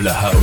De la House.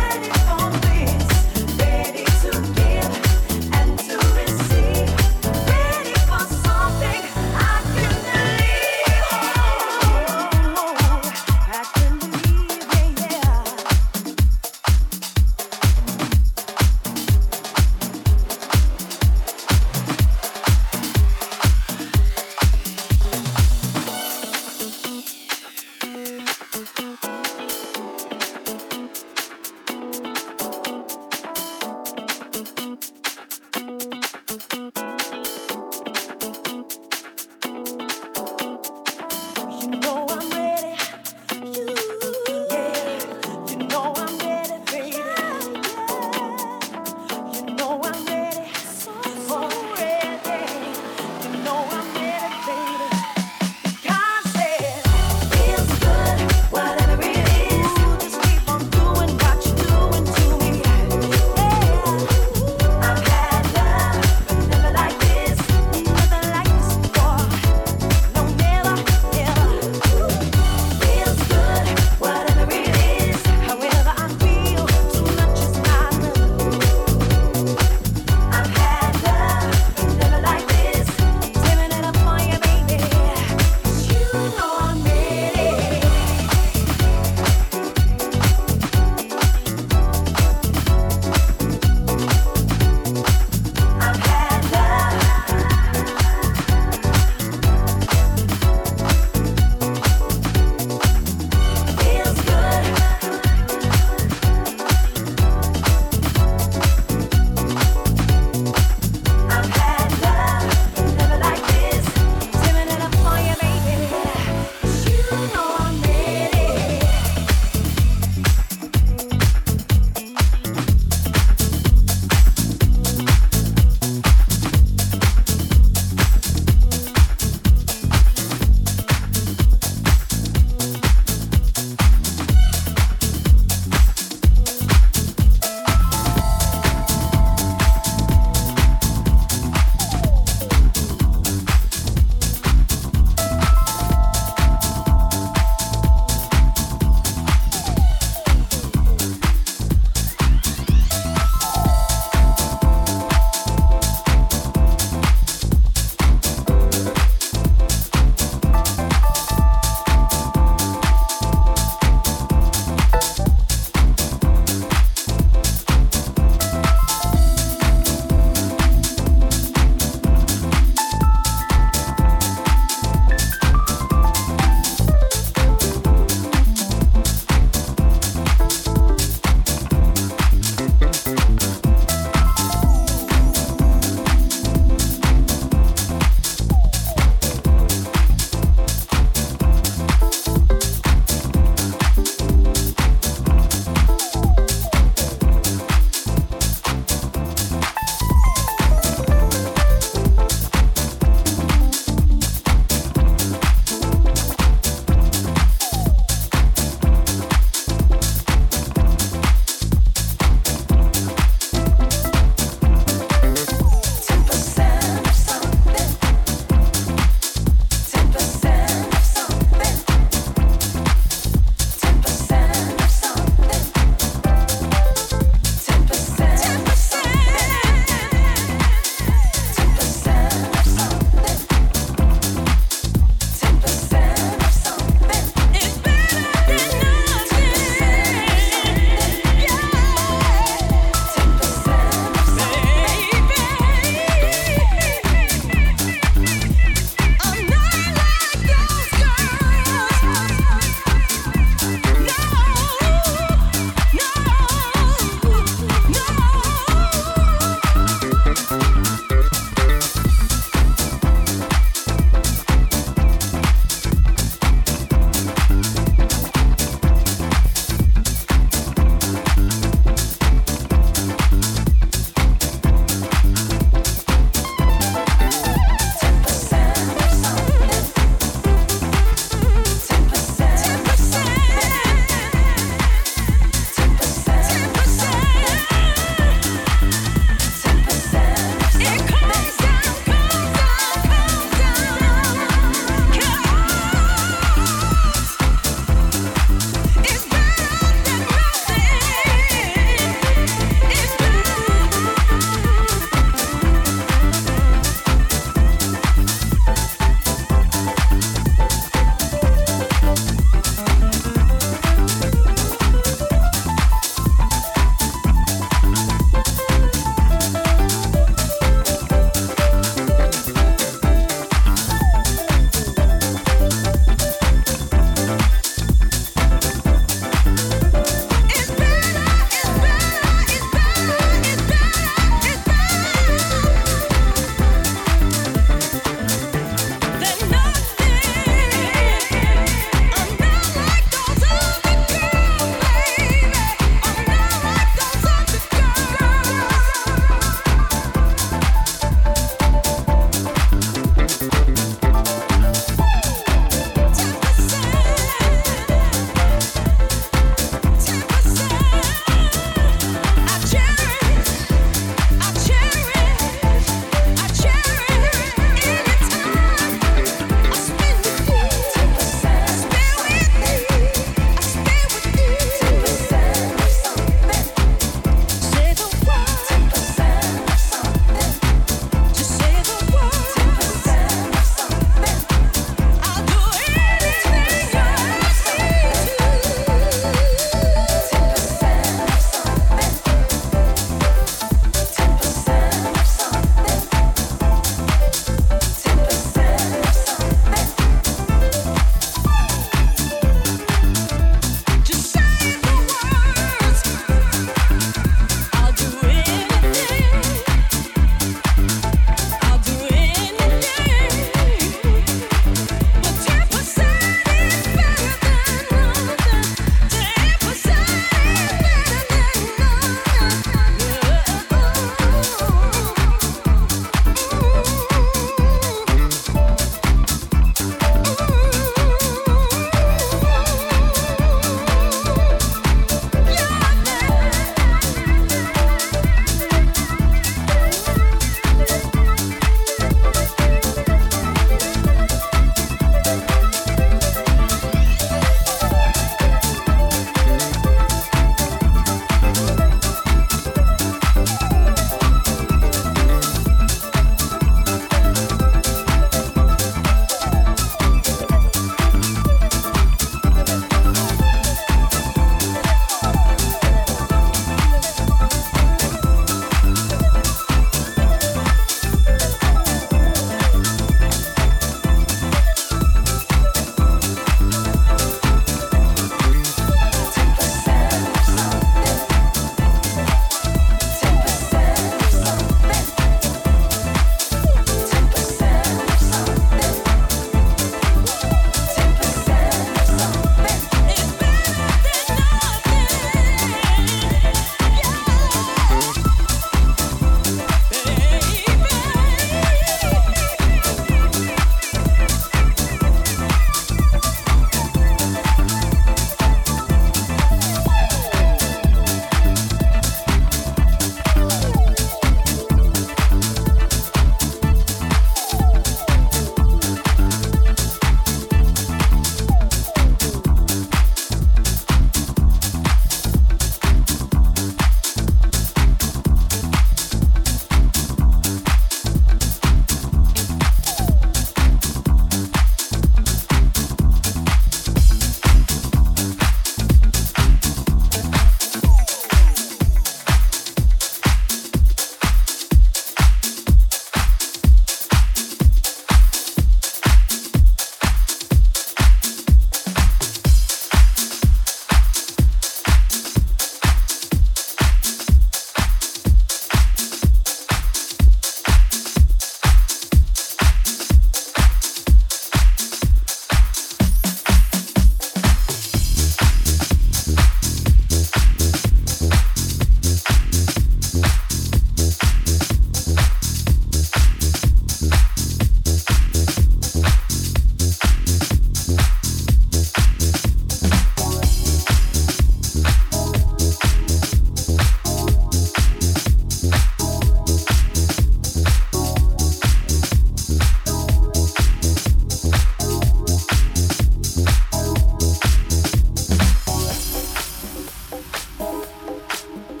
うん。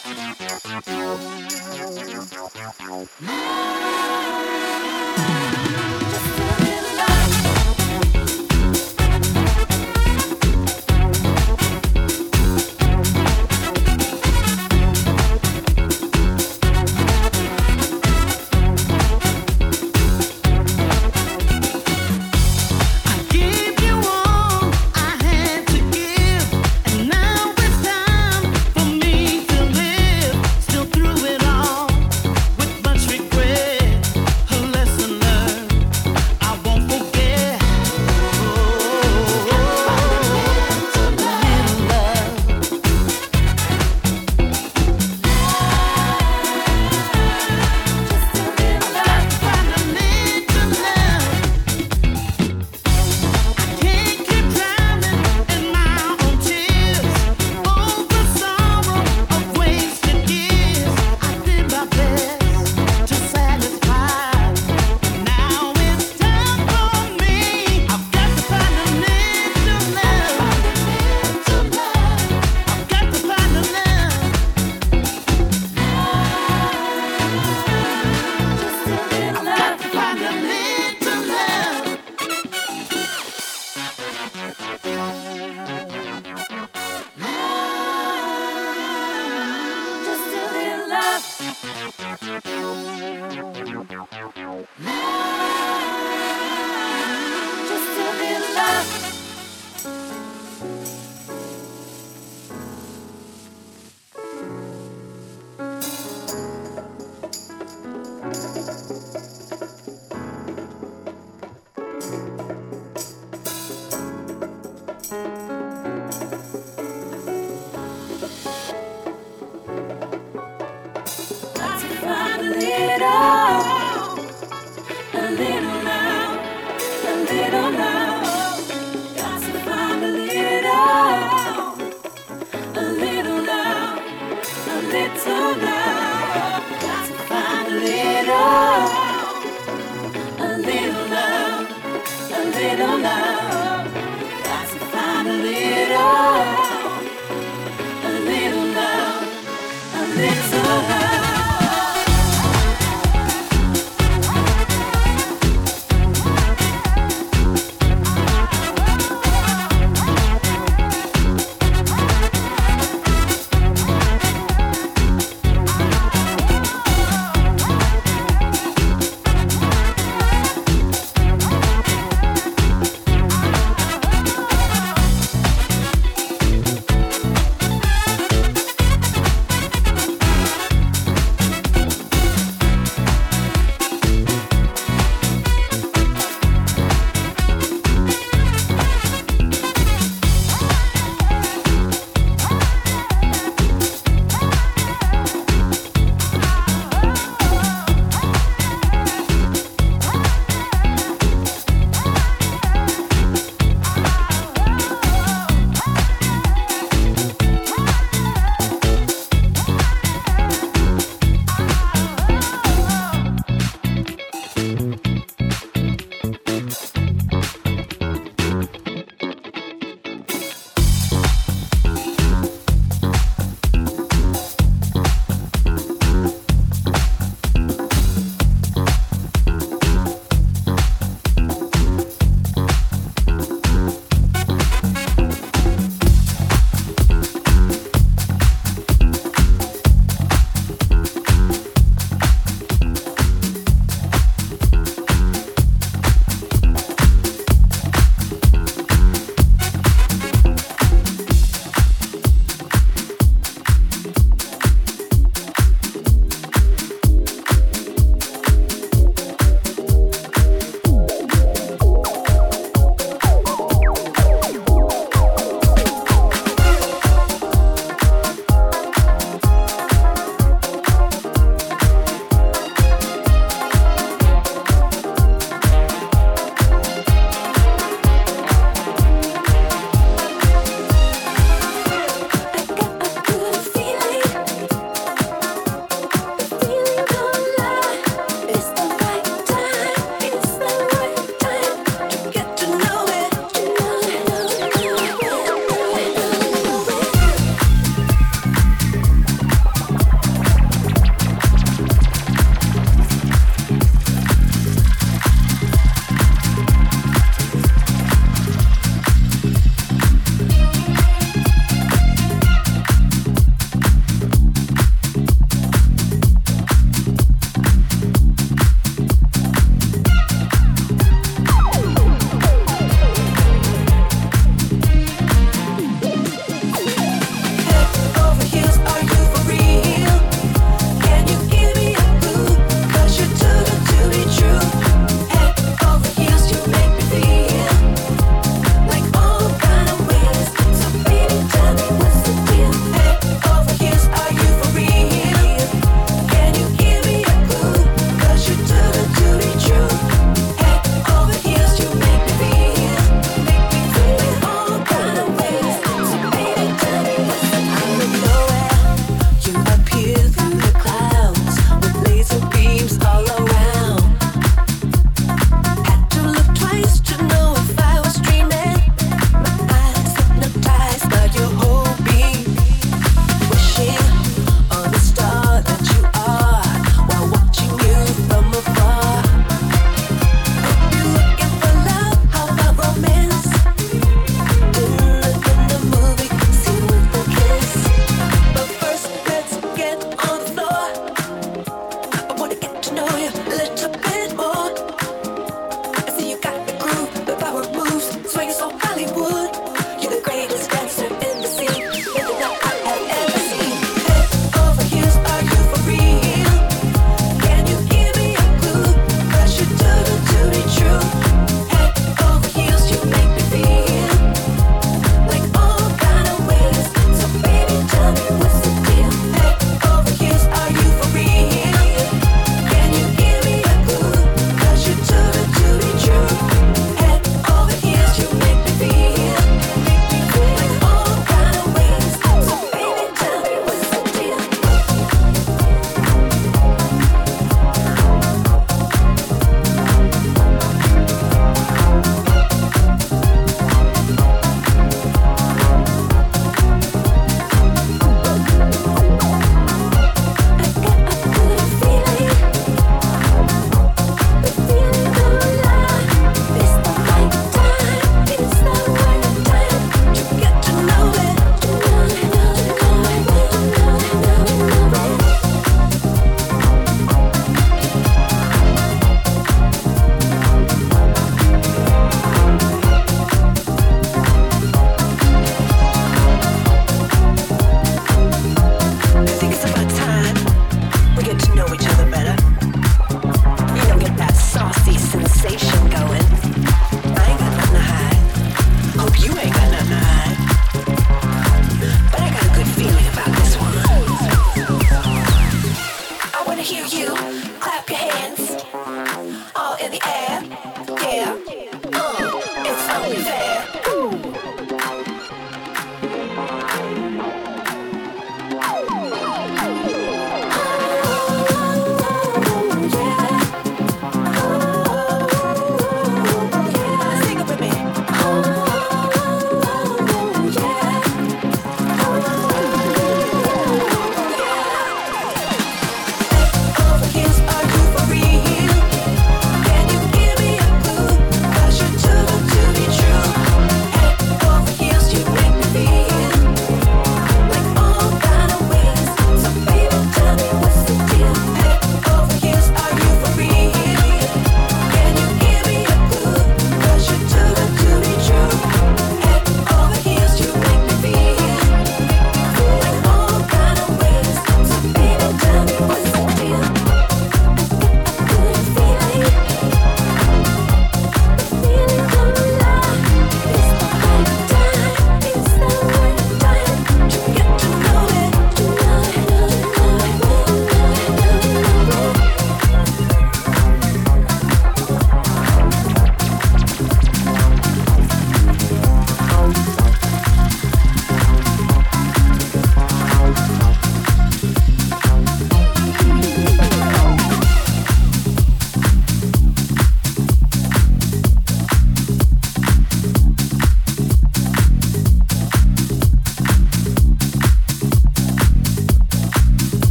Thank you.